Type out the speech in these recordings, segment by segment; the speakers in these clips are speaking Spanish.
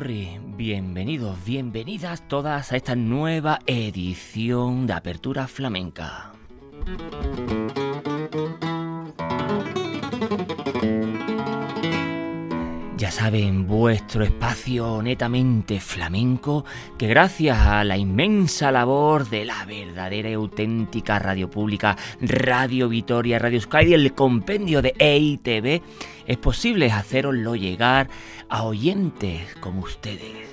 zalen saioa. todas a esta nueva edición de Apertura Flamenca. Ya saben, vuestro espacio netamente flamenco, que gracias a la inmensa labor de la verdadera y auténtica radio pública, Radio Vitoria, Radio Sky y el compendio de EITV, es posible haceroslo llegar a oyentes como ustedes.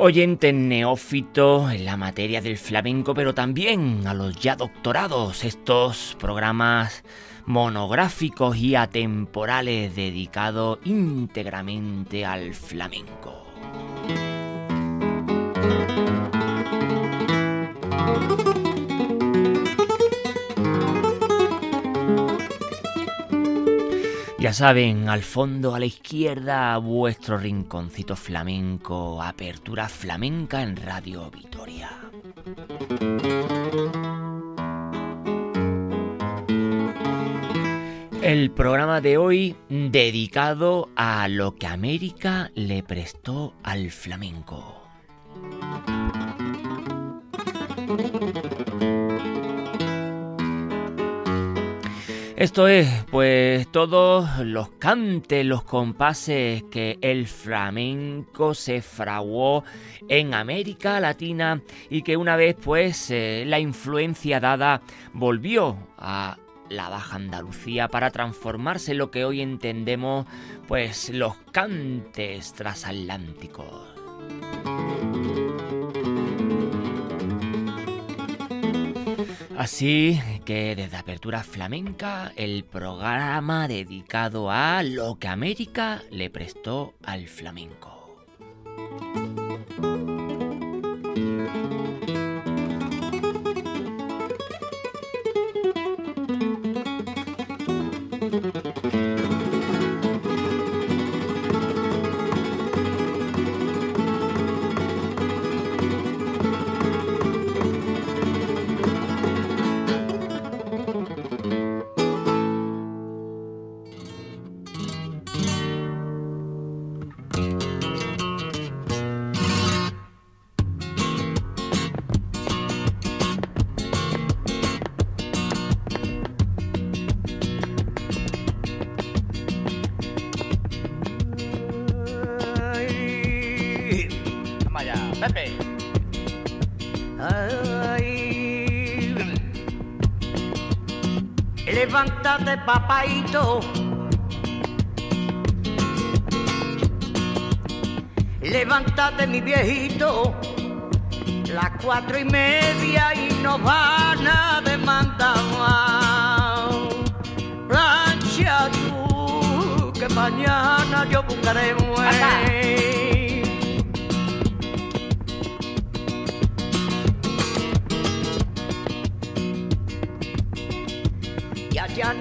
oyentes neófitos en la materia del flamenco, pero también a los ya doctorados, estos programas monográficos y atemporales dedicados íntegramente al flamenco. Ya saben, al fondo a la izquierda, vuestro rinconcito flamenco, apertura flamenca en Radio Vitoria. El programa de hoy dedicado a lo que América le prestó al flamenco. Esto es, pues, todos los cantes, los compases que el flamenco se fraguó en América Latina y que una vez, pues, eh, la influencia dada volvió a la Baja Andalucía para transformarse en lo que hoy entendemos, pues, los cantes transatlánticos. Así que desde Apertura Flamenca, el programa dedicado a lo que América le prestó al flamenco. Papaito. Levántate mi viejito, las cuatro y media y nos van a demandar. Plancha tú, que mañana yo buscaré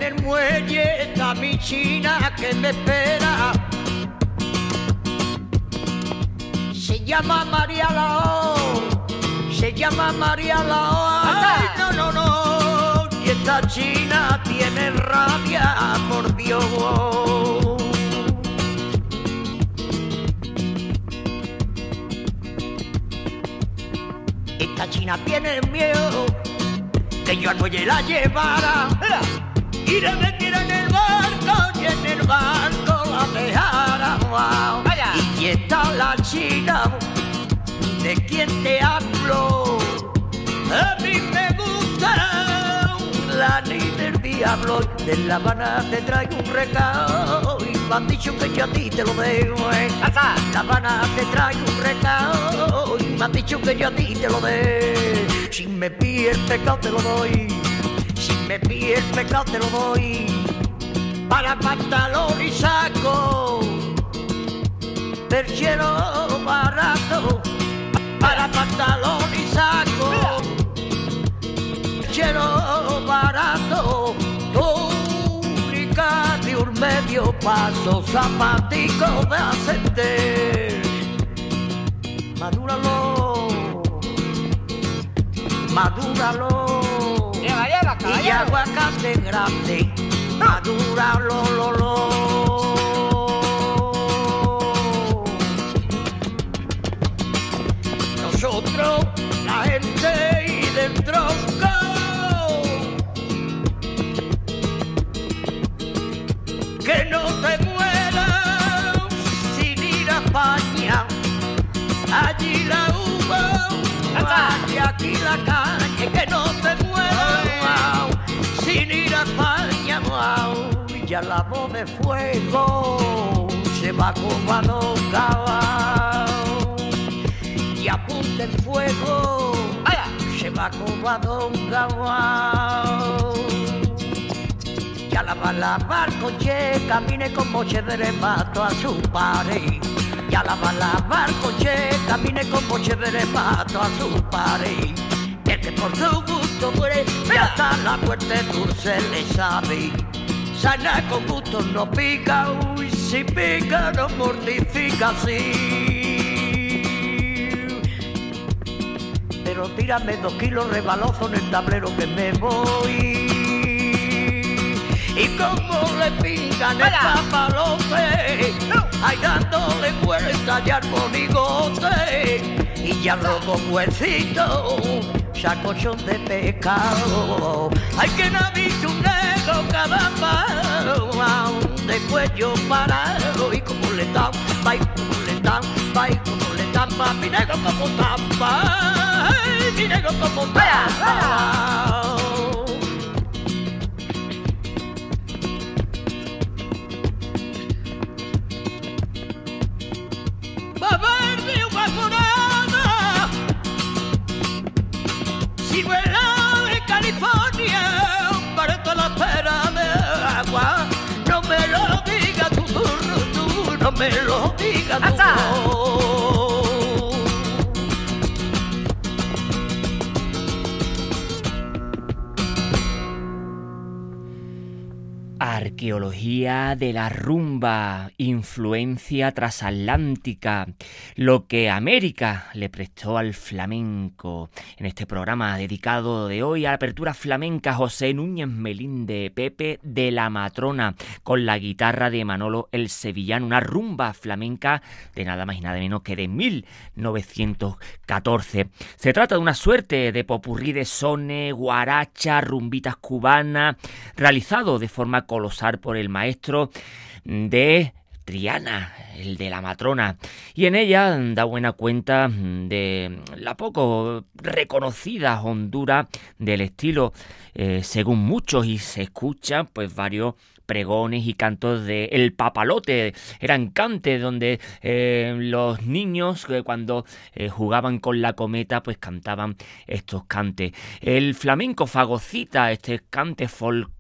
el muelle está mi china que me espera. Se llama María Lao, se llama María Lao. Ay, no, no, no. Y esta china tiene rabia, por Dios. Esta china tiene miedo que yo al muelle la llevara y la metiera en el barco y en el barco la dejara. Wow. Y está la china de quien te hablo. A mí me gusta la ni del diablo. De La Habana te traigo un recado y me han dicho que yo a ti te lo dejo. Eh. La Habana te traigo un recado y me han dicho que yo a ti te lo dejo. Si me pide el pecado te lo doy. Si me pide el pecado te lo. Para pantalón y saco. Perchero barato. Para pantalón y saco. Perchero barato. Túnica de un medio paso. Zapatico de ascender. Madúralo madúralo. Y aguacate grande, madúralo, lo, lo. Nosotros, la gente y del tronco. Que no te mueras sin ir a España. Allí la hubo, y aquí la calle, Y ya la voz de fuego se va como a y apunta el fuego, se va como a Don Gabao. Ya la va la barcoche, camine con moche de rebato a su pared. La va la barcoche, camine con moche de rebato a su pared. El que por su gusto muere, ya hasta la muerte dulce le sabe. Sana con gusto no pica, uy, si pica no mortifica, sí. Pero tírame dos kilos rebalozo en el tablero que me voy. Y como le pingan el papalote, ay dándole vuelta ya al monigote. Y ya luego huesito, sacochón de pescado. Hay que no ha visto un negro de cuello parado. Y como le dan, va y como le dan, va y como le dan, va mi negro como tapa, mi negro como tapa. Me lo digas Arqueología de la rumba, influencia transatlántica, lo que América le prestó al flamenco. En este programa dedicado de hoy a la apertura flamenca, José Núñez Melinde, Pepe de la Matrona, con la guitarra de Manolo el Sevillano, una rumba flamenca de nada más y nada menos que de 1914. Se trata de una suerte de popurrí de sones, guaracha, rumbitas cubanas, realizado de forma colosal por el maestro de Triana, el de la matrona, y en ella da buena cuenta de la poco reconocida hondura del estilo, eh, según muchos, y se escuchan pues varios pregones y cantos de El Papalote. Eran cantes donde eh, los niños cuando jugaban con la cometa pues cantaban estos cantes. El flamenco fagocita, este cante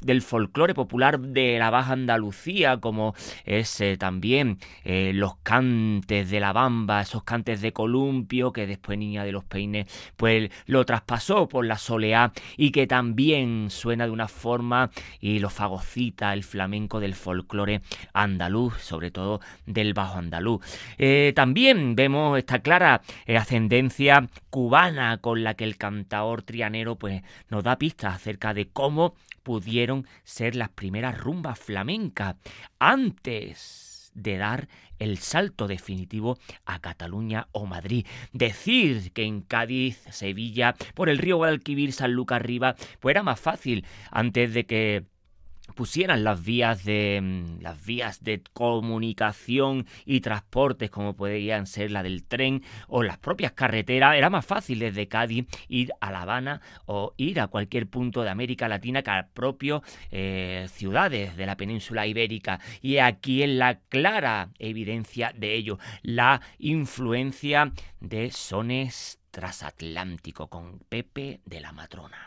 del folclore popular de la Baja Andalucía, como es también los cantes de la bamba, esos cantes de columpio que después Niña de los Peines pues lo traspasó por la soleá y que también suena de una forma y lo fagocita el flamenco del folclore andaluz, sobre todo del bajo andaluz. Eh, también vemos esta clara eh, ascendencia cubana con la que el cantaor trianero pues nos da pistas acerca de cómo pudieron ser las primeras rumbas flamencas antes de dar el salto definitivo a Cataluña o Madrid. Decir que en Cádiz, Sevilla, por el río Guadalquivir, San Lucas arriba, pues era más fácil antes de que pusieran las vías de mm, las vías de comunicación y transportes como podrían ser la del tren o las propias carreteras era más fácil desde Cádiz ir a La Habana o ir a cualquier punto de América Latina que a propios eh, ciudades de la península ibérica y aquí es la clara evidencia de ello la influencia de sones transatlántico con Pepe de la Matrona.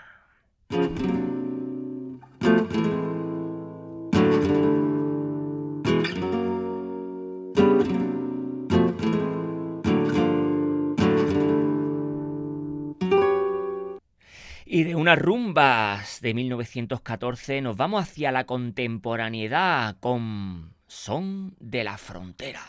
Y de unas rumbas de 1914 nos vamos hacia la contemporaneidad con Son de la Frontera.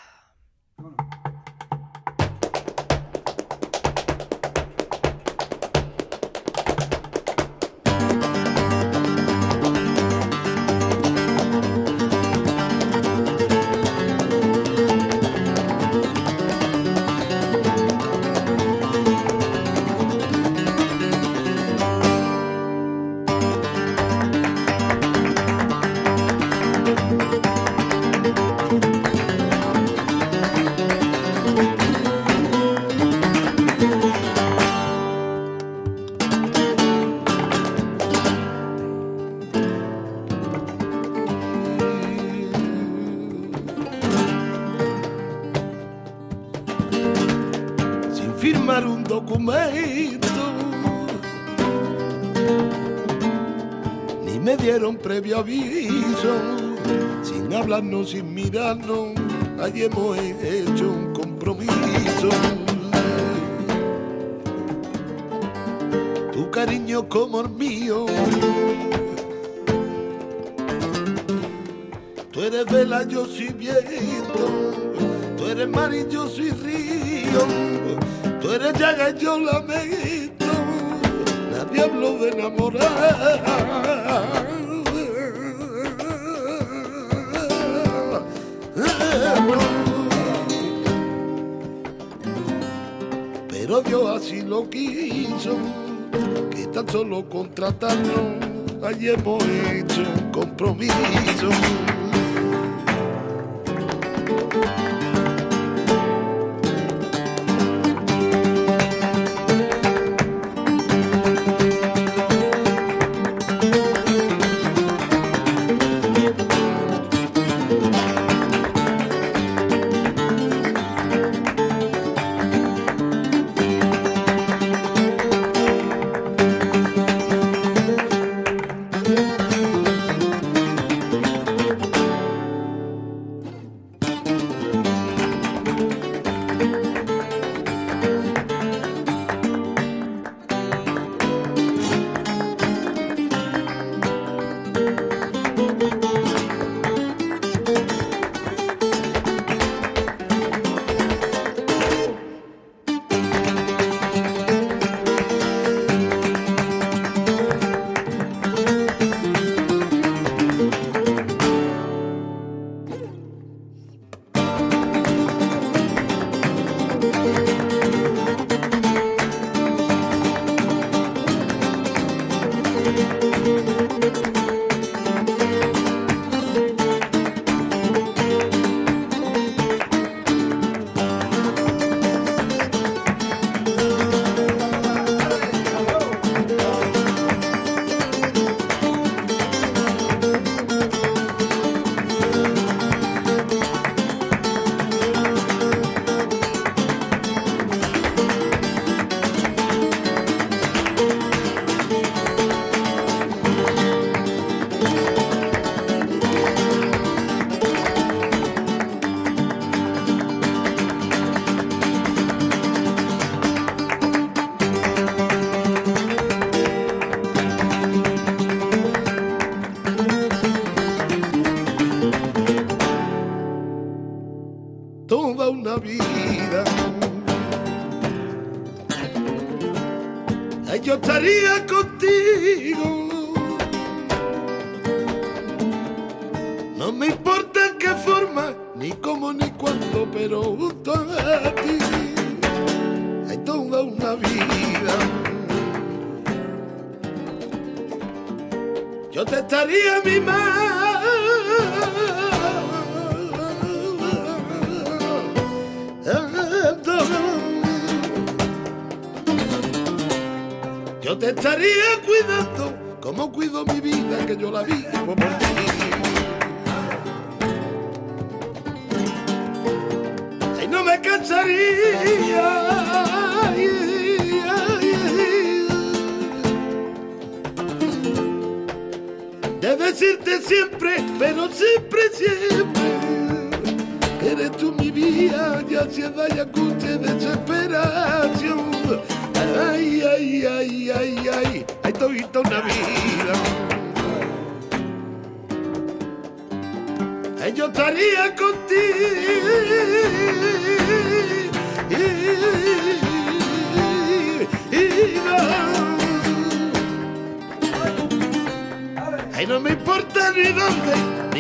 Mirano, nadie moe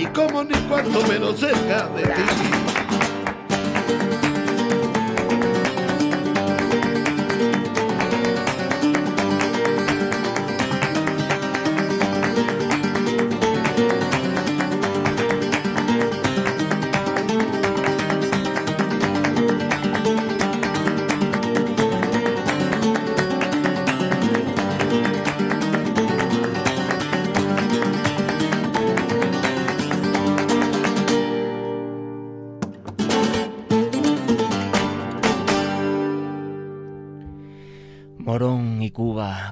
ni cómo, ni cuándo, pero cerca de ti.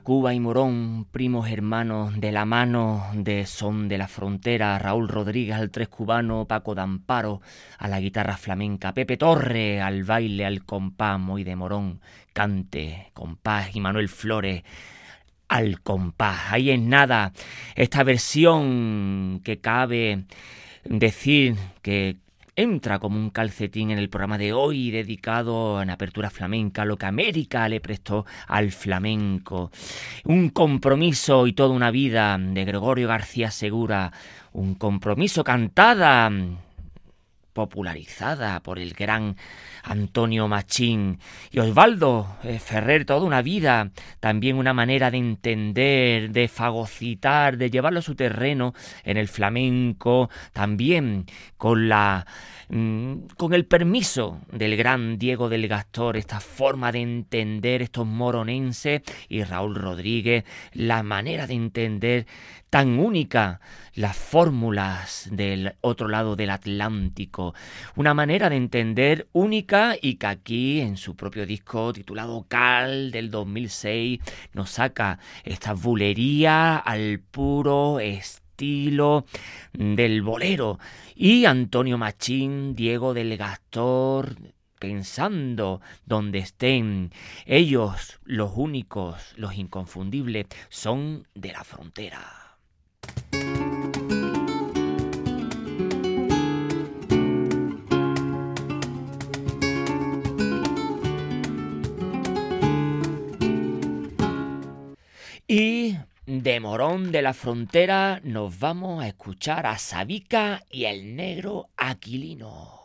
Cuba y Morón, primos hermanos de la mano de Son de la Frontera, Raúl Rodríguez al tres cubano, Paco Damparo a la guitarra flamenca, Pepe Torre al baile, al compás, Moy de Morón, cante, compás y Manuel Flores al compás. Ahí es nada, esta versión que cabe decir que entra como un calcetín en el programa de hoy dedicado en apertura flamenca, lo que América le prestó al flamenco. Un compromiso y toda una vida de Gregorio García Segura, un compromiso cantada popularizada por el gran Antonio Machín. Y Osvaldo eh, Ferrer, toda una vida, también una manera de entender, de fagocitar, de llevarlo a su terreno en el flamenco, también con la con el permiso del gran Diego del Gastor, esta forma de entender estos moronenses y Raúl Rodríguez, la manera de entender tan única las fórmulas del otro lado del Atlántico, una manera de entender única y que aquí en su propio disco titulado Cal del 2006 nos saca esta bulería al puro estilo del bolero y Antonio Machín, Diego del Gastor, pensando donde estén. Ellos, los únicos, los inconfundibles, son de la frontera. Y de Morón de la Frontera nos vamos a escuchar a Sabica y el negro Aquilino.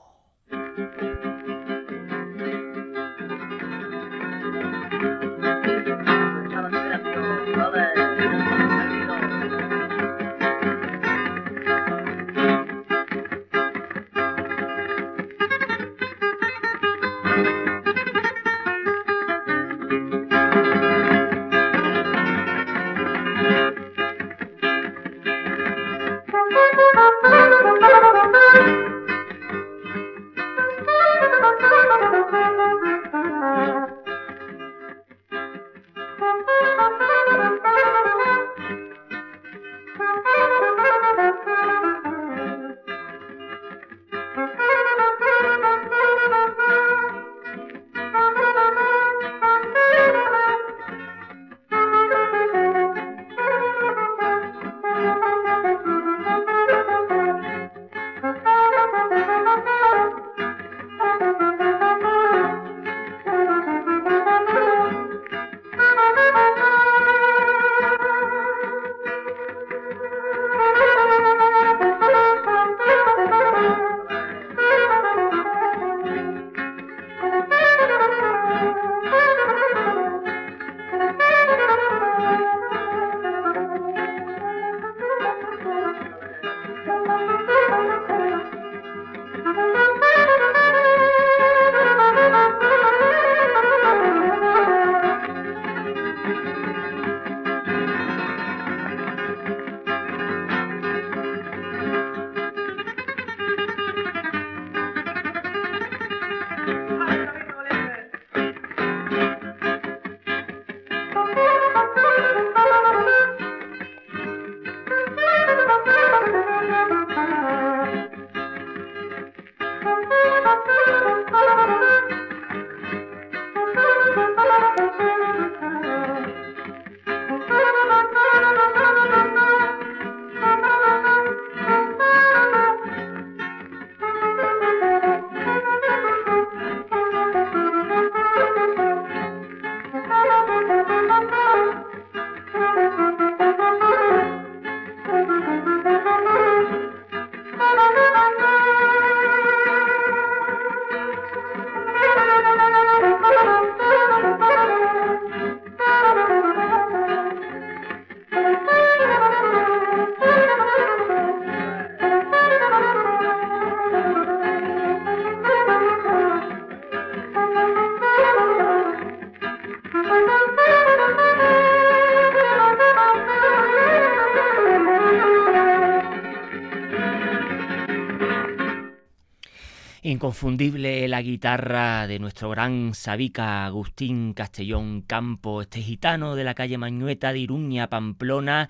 Inconfundible la guitarra de nuestro gran sabica Agustín Castellón Campo, este gitano de la calle Mañueta de Iruña, Pamplona,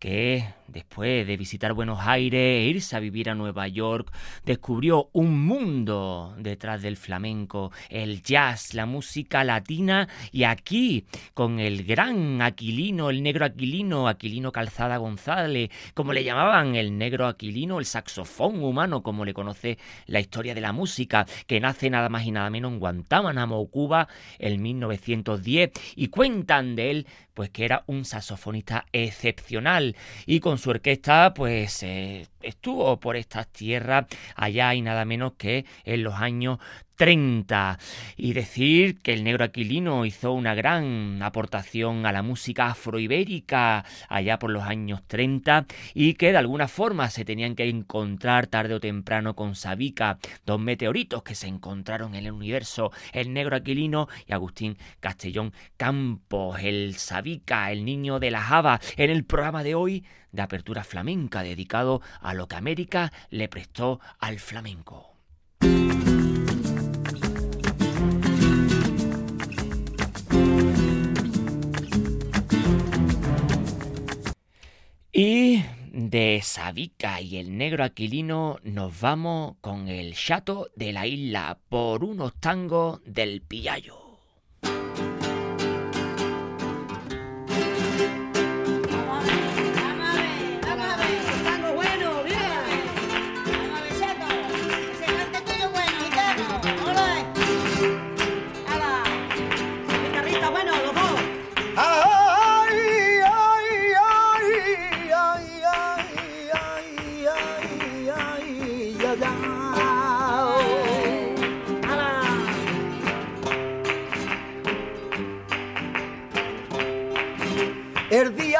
que después de visitar Buenos Aires e irse a vivir a Nueva York, descubrió un mundo detrás del flamenco, el jazz, la música latina y aquí con el gran Aquilino, el negro Aquilino, Aquilino Calzada González, como le llamaban el negro Aquilino, el saxofón humano, como le conoce la historia de la música, que nace nada más y nada menos en Guantánamo, Cuba, en 1910 y cuentan de él pues que era un saxofonista excepcional y con su orquesta pues eh, estuvo por estas tierras allá y nada menos que en los años 30 y decir que el negro aquilino hizo una gran aportación a la música afroibérica allá por los años 30 y que de alguna forma se tenían que encontrar tarde o temprano con Sabica, dos meteoritos que se encontraron en el universo, el negro aquilino y Agustín Castellón Campos, el Sabica, el niño de la Java, en el programa de hoy de apertura flamenca dedicado a lo que América le prestó al flamenco. De Sabica y el negro aquilino nos vamos con el chato de la isla por unos tangos del Pillayo.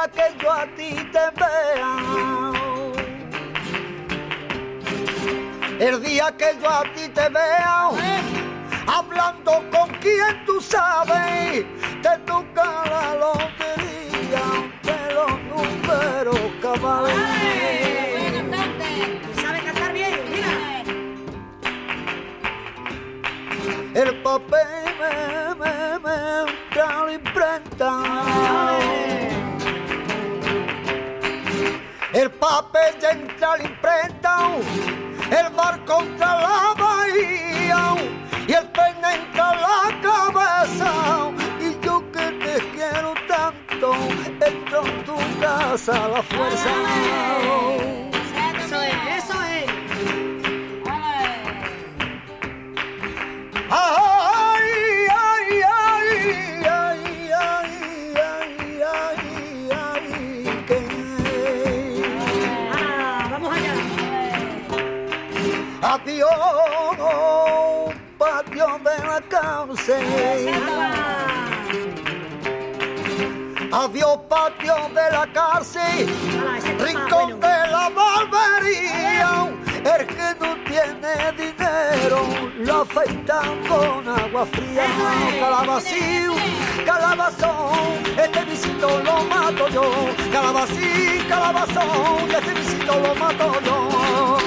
Que yo a ti te vea. El día que yo a ti te vea, hablando con quien tú sabes, te toca la lotería de los números cabales. El papel me, me, me, me, me imprenta. El papel ya entra a la imprenta, el bar contra la bahía y el pene entra a la cabeza. Y yo que te quiero tanto, entro en tu casa a la fuerza. De la cárcel. Ah, Rincón de la barbería. El que no tiene dinero lo afeitan con agua fría. Calabacín, calabazón, este visito lo mato yo. Calabacín, calabazón, este visito lo mato yo.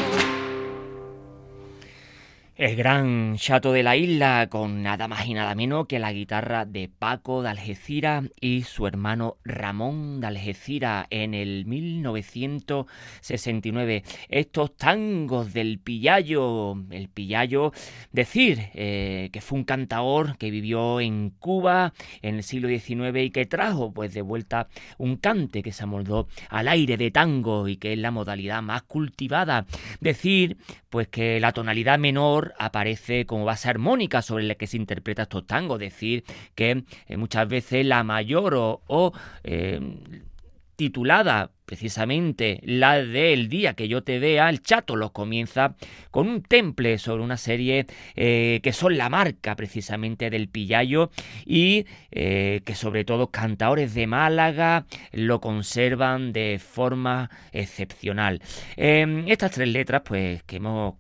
El gran chato de la isla, con nada más y nada menos que la guitarra de Paco de Algeciras y su hermano Ramón de Algeciras en el 1969. Estos tangos del Pillayo, el Pillayo, decir eh, que fue un cantaor que vivió en Cuba en el siglo XIX y que trajo pues de vuelta un cante que se amoldó al aire de tango y que es la modalidad más cultivada. Decir pues que la tonalidad menor aparece como base armónica sobre la que se interpreta estos tangos, decir que eh, muchas veces la mayor o, o, eh, titulada precisamente la del día que yo te vea, el chato los comienza con un temple sobre una serie eh, que son la marca precisamente del Pillayo y eh, que sobre todo cantaores de Málaga lo conservan de forma excepcional. Eh, estas tres letras pues que hemos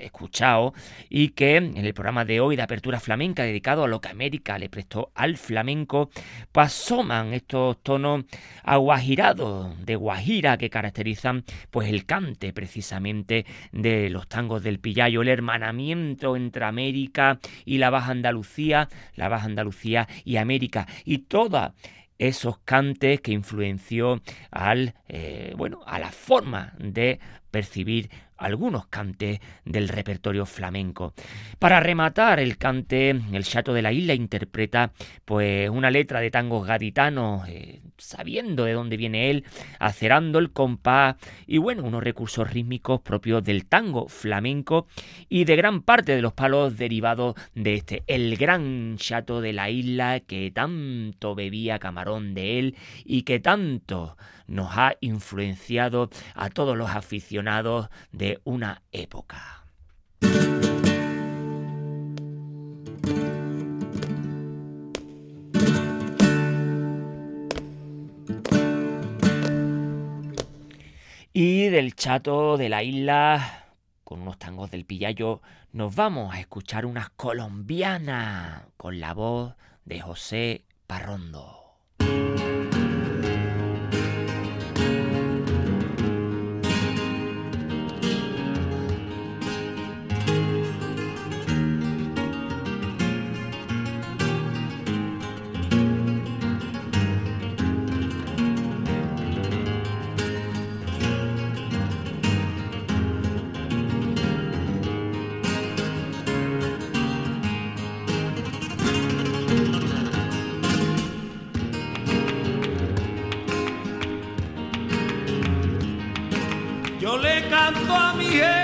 escuchado y que en el programa de hoy de apertura flamenca dedicado a lo que América le prestó al flamenco, pues asoman estos tonos aguajirados de guajira que caracterizan pues el cante precisamente de los tangos del Pillayo, el hermanamiento entre América y la Baja Andalucía, la Baja Andalucía y América y toda esos cantes que influenció al eh, bueno a la forma de percibir algunos cantes del repertorio flamenco. Para rematar el cante, el Chato de la Isla interpreta pues una letra de tangos gaditanos, eh, sabiendo de dónde viene él, acerando el compás y bueno, unos recursos rítmicos propios del tango flamenco y de gran parte de los palos derivados de este, el gran Chato de la Isla que tanto bebía camarón de él y que tanto nos ha influenciado a todos los aficionados de una época. Y del chato de la isla, con unos tangos del pillayo, nos vamos a escuchar unas colombianas con la voz de José Parrondo. El faro de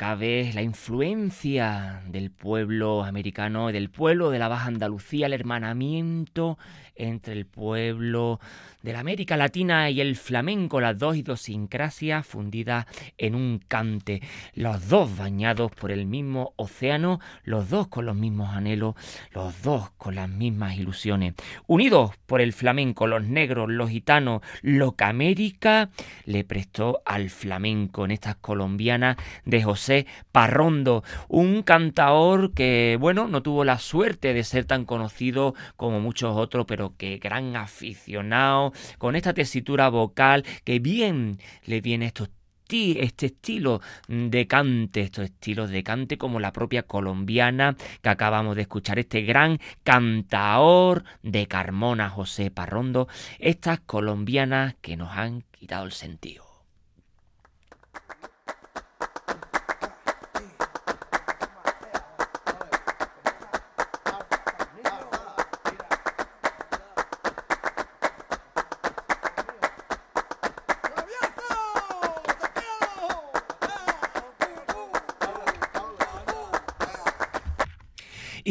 cabe la influencia del pueblo americano y del pueblo de la Baja Andalucía, el hermanamiento entre el pueblo de la América Latina y el flamenco, las dos idiosincrasias fundidas en un cante, los dos bañados por el mismo océano, los dos con los mismos anhelos, los dos con las mismas ilusiones, unidos por el flamenco, los negros, los gitanos, lo que América le prestó al flamenco en estas colombianas de José Parrondo, un cantaor que, bueno, no tuvo la suerte de ser tan conocido como muchos otros, pero que gran aficionado con esta tesitura vocal que bien le viene estos este estilo de cante, estos estilos de cante como la propia colombiana que acabamos de escuchar, este gran cantaor de Carmona José Parrondo, estas colombianas que nos han quitado el sentido.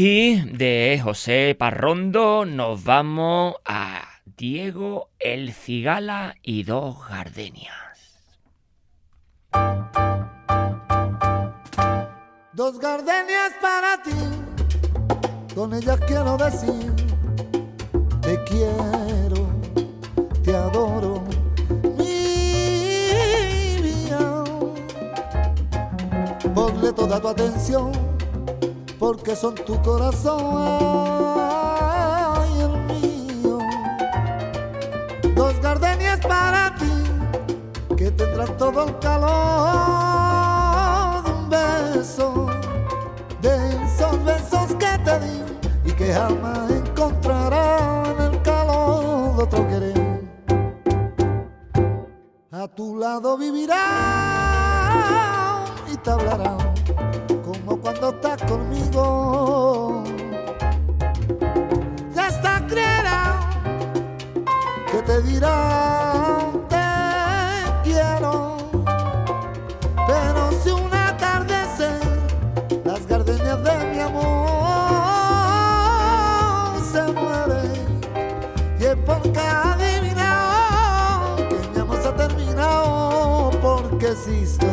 Y de José Parrondo nos vamos a Diego el Cigala y dos gardenias. Dos gardenias para ti, con ellas quiero decir, te quiero, te adoro, mi vida. Ponle toda tu atención porque son tu corazón y el mío. Dos gardenias para ti, que tendrán todo el calor de un beso, de esos besos que te di y que jamás encontrarán el calor de otro querer. A tu lado vivirá Ya está creerá que te dirá te quiero. Pero si un atardecer las gardenias de mi amor se mueren y es porque adivinado que mi amor se ha terminado porque existe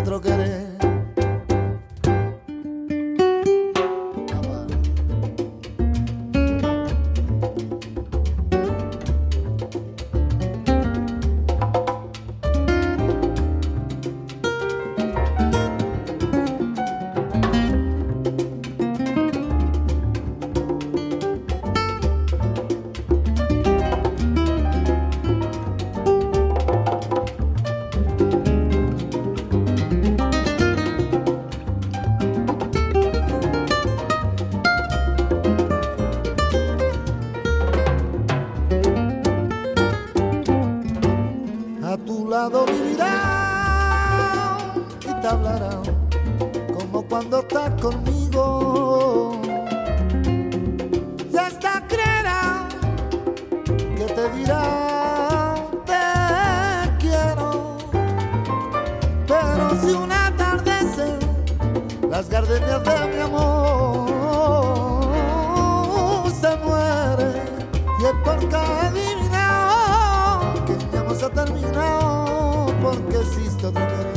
todo derecho.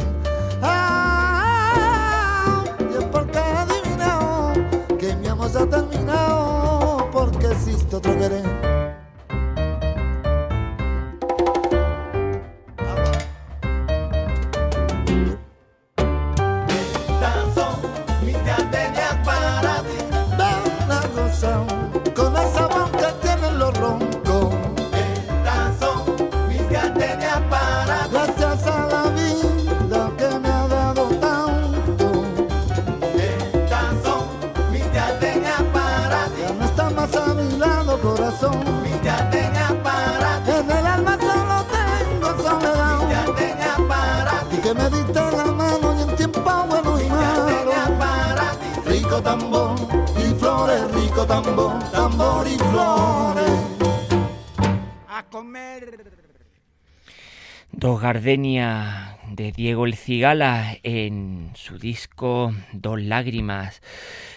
De Diego El Cigala en su disco Dos Lágrimas.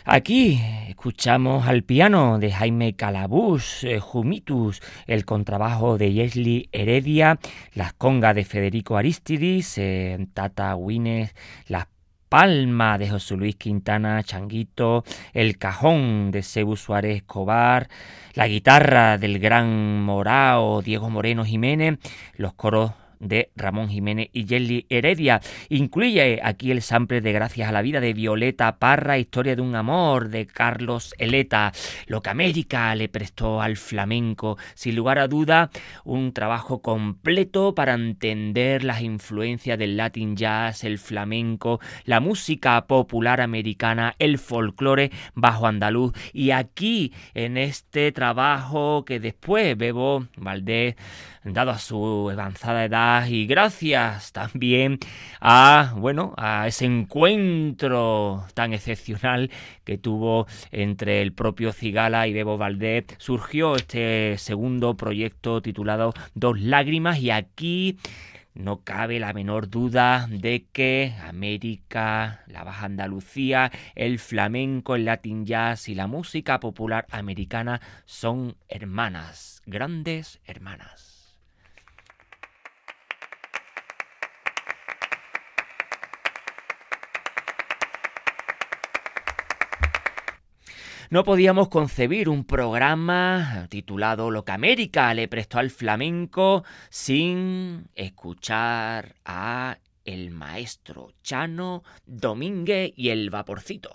Aquí escuchamos al piano de Jaime Calabús, eh, Jumitus, el contrabajo de Yesli Heredia, las congas de Federico Aristidis, eh, Tata Wines, las palmas de José Luis Quintana Changuito, el cajón de Cebu Suárez Escobar, la guitarra del gran Morao Diego Moreno Jiménez, los coros de Ramón Jiménez y Jelly Heredia. Incluye aquí el sample de Gracias a la vida de Violeta Parra, Historia de un amor de Carlos Eleta, lo que América le prestó al flamenco. Sin lugar a duda, un trabajo completo para entender las influencias del Latin jazz, el flamenco, la música popular americana, el folclore bajo andaluz. Y aquí, en este trabajo que después Bebo Valdés dado a su avanzada edad y gracias también a bueno a ese encuentro tan excepcional que tuvo entre el propio Cigala y Bebo Valdés surgió este segundo proyecto titulado Dos lágrimas y aquí no cabe la menor duda de que América, la Baja Andalucía, el flamenco, el latin jazz y la música popular americana son hermanas, grandes hermanas. No podíamos concebir un programa titulado Lo que América le prestó al flamenco sin escuchar a el maestro Chano Domínguez y el vaporcito.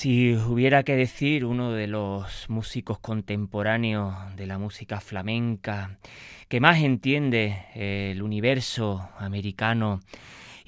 Si hubiera que decir uno de los músicos contemporáneos de la música flamenca que más entiende el universo americano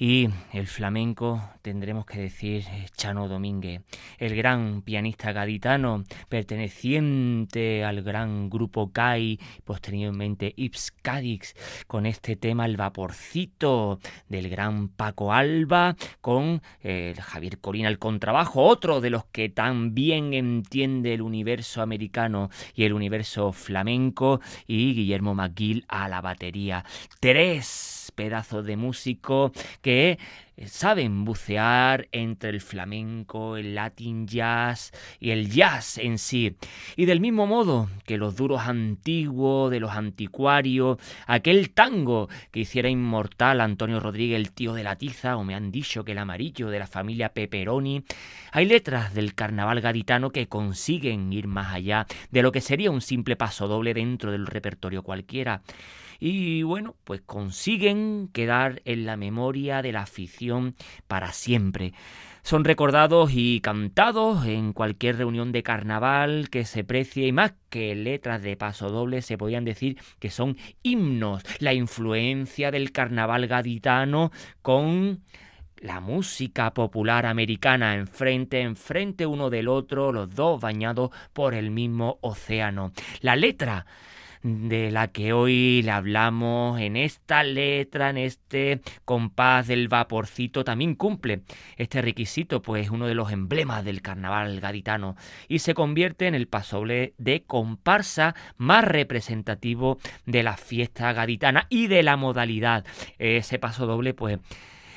y el flamenco tendremos que decir eh, Chano Domínguez, el gran pianista gaditano perteneciente al gran grupo CAI, posteriormente Ips Cadix, con este tema El Vaporcito del gran Paco Alba, con eh, Javier Corina al contrabajo, otro de los que también entiende el universo americano y el universo flamenco, y Guillermo McGill a la batería. Tres pedazos de músicos que eh, saben bucear entre el flamenco, el latin jazz y el jazz en sí. Y del mismo modo que los duros antiguos, de los anticuarios, aquel tango que hiciera inmortal Antonio Rodríguez, el tío de la tiza, o me han dicho que el amarillo de la familia Peperoni, hay letras del carnaval gaditano que consiguen ir más allá de lo que sería un simple paso doble dentro del repertorio cualquiera y bueno, pues consiguen quedar en la memoria de la afición para siempre. Son recordados y cantados en cualquier reunión de carnaval que se precie y más que letras de paso doble se podían decir que son himnos, la influencia del carnaval gaditano con la música popular americana enfrente, enfrente uno del otro, los dos bañados por el mismo océano. La letra de la que hoy le hablamos en esta letra, en este compás del vaporcito, también cumple este requisito, pues es uno de los emblemas del carnaval gaditano y se convierte en el pasoble de comparsa más representativo de la fiesta gaditana y de la modalidad. Ese paso doble, pues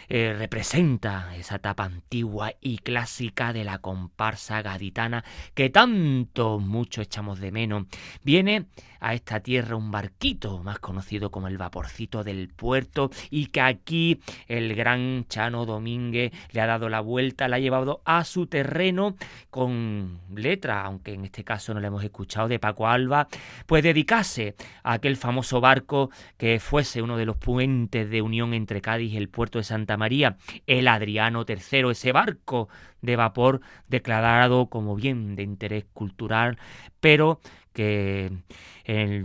eh, representa esa etapa antigua y clásica de la comparsa gaditana que tanto mucho echamos de menos. Viene a esta tierra un barquito más conocido como el vaporcito del puerto y que aquí el gran Chano Domínguez le ha dado la vuelta, la ha llevado a su terreno con letra, aunque en este caso no le hemos escuchado, de Paco Alba, pues dedicarse a aquel famoso barco que fuese uno de los puentes de unión entre Cádiz y el puerto de Santa María, el Adriano III, ese barco de vapor declarado como bien de interés cultural, pero que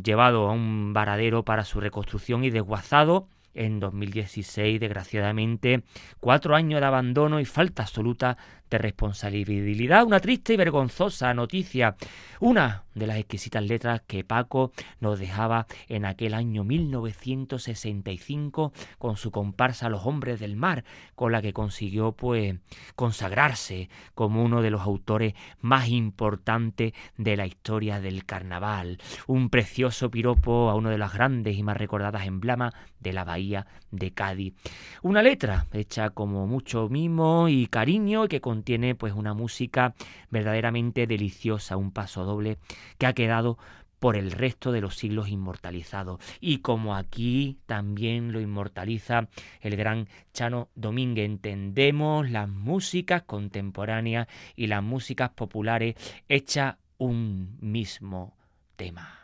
llevado a un varadero para su reconstrucción y desguazado en 2016, desgraciadamente, cuatro años de abandono y falta absoluta de responsabilidad. Una triste y vergonzosa noticia. Una de las exquisitas letras que Paco nos dejaba en aquel año 1965 con su comparsa Los Hombres del Mar, con la que consiguió pues consagrarse como uno de los autores más importantes de la historia del carnaval. Un precioso piropo a uno de las grandes y más recordadas emblemas de la bahía de Cádiz. Una letra hecha como mucho mimo y cariño que contiene pues una música verdaderamente deliciosa, un paso doble que ha quedado por el resto de los siglos inmortalizado. Y como aquí también lo inmortaliza el gran Chano Domínguez, entendemos las músicas contemporáneas y las músicas populares hechas un mismo tema.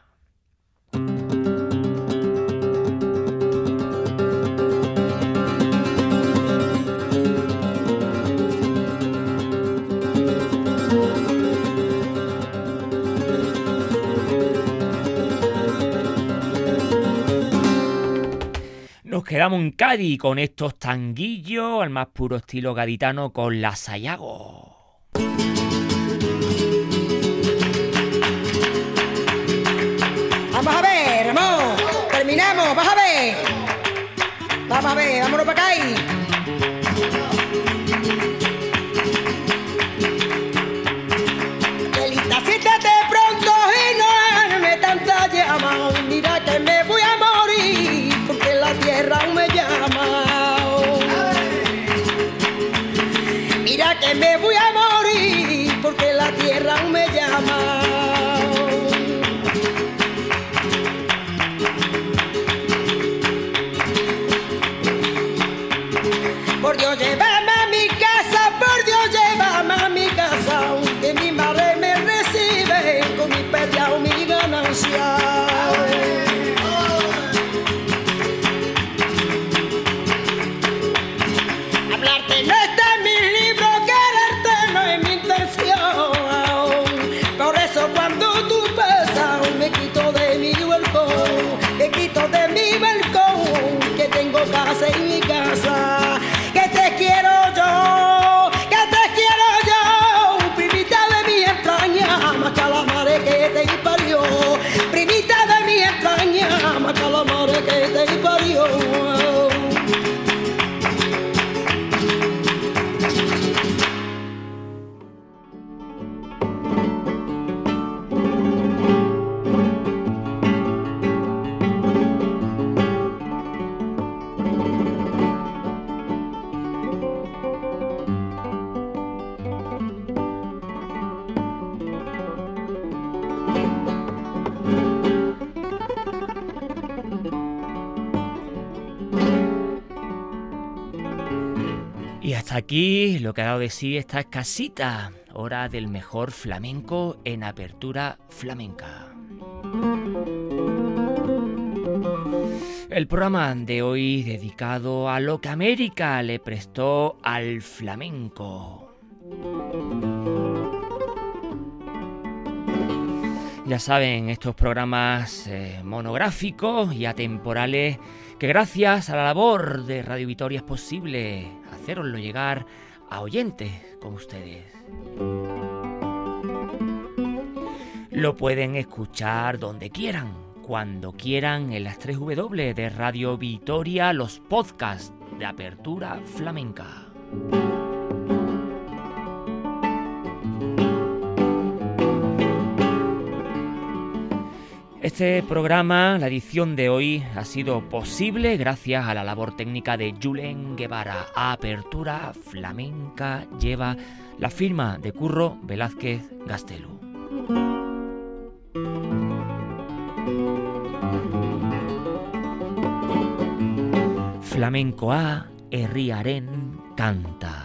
Quedamos en Cádiz con estos tanguillos al más puro estilo gaditano con la Sayago. Vamos a ver, vamos, terminamos, vamos a ver. Vamos a ver, vámonos para acá. Que ha dado de sí esta casita, hora del mejor flamenco en apertura flamenca. El programa de hoy dedicado a lo que América le prestó al flamenco. Ya saben, estos programas eh, monográficos y atemporales que gracias a la labor de Radio Vitoria es posible haceroslo llegar a oyentes como ustedes. Lo pueden escuchar donde quieran, cuando quieran en las 3 W de Radio Vitoria, los podcasts de apertura flamenca. Este programa, la edición de hoy, ha sido posible gracias a la labor técnica de Julen Guevara. Apertura Flamenca lleva la firma de Curro Velázquez Gastelu. Flamenco A, herriaren canta.